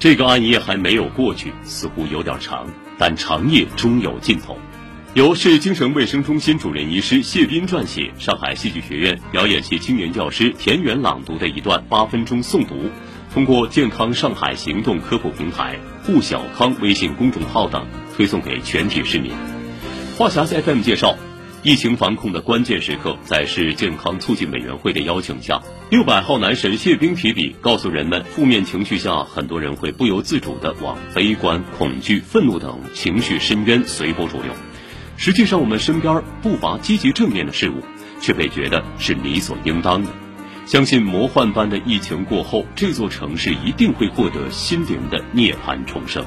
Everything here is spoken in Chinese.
这个暗夜还没有过去，似乎有点长，但长夜终有尽头。由市精神卫生中心主任医师谢斌撰写，上海戏剧学院表演系青年教师田园朗读的一段八分钟诵读，通过健康上海行动科普平台、护小康微信公众号等推送给全体市民。话匣子 FM 介绍。疫情防控的关键时刻，在市健康促进委员会的邀请下，六百号男神谢兵提笔，告诉人们，负面情绪下，很多人会不由自主地往悲观、恐惧、愤怒等情绪深渊随波逐流。实际上，我们身边不乏积极正面的事物，却被觉得是理所应当的。相信魔幻般的疫情过后，这座城市一定会获得心灵的涅槃重生。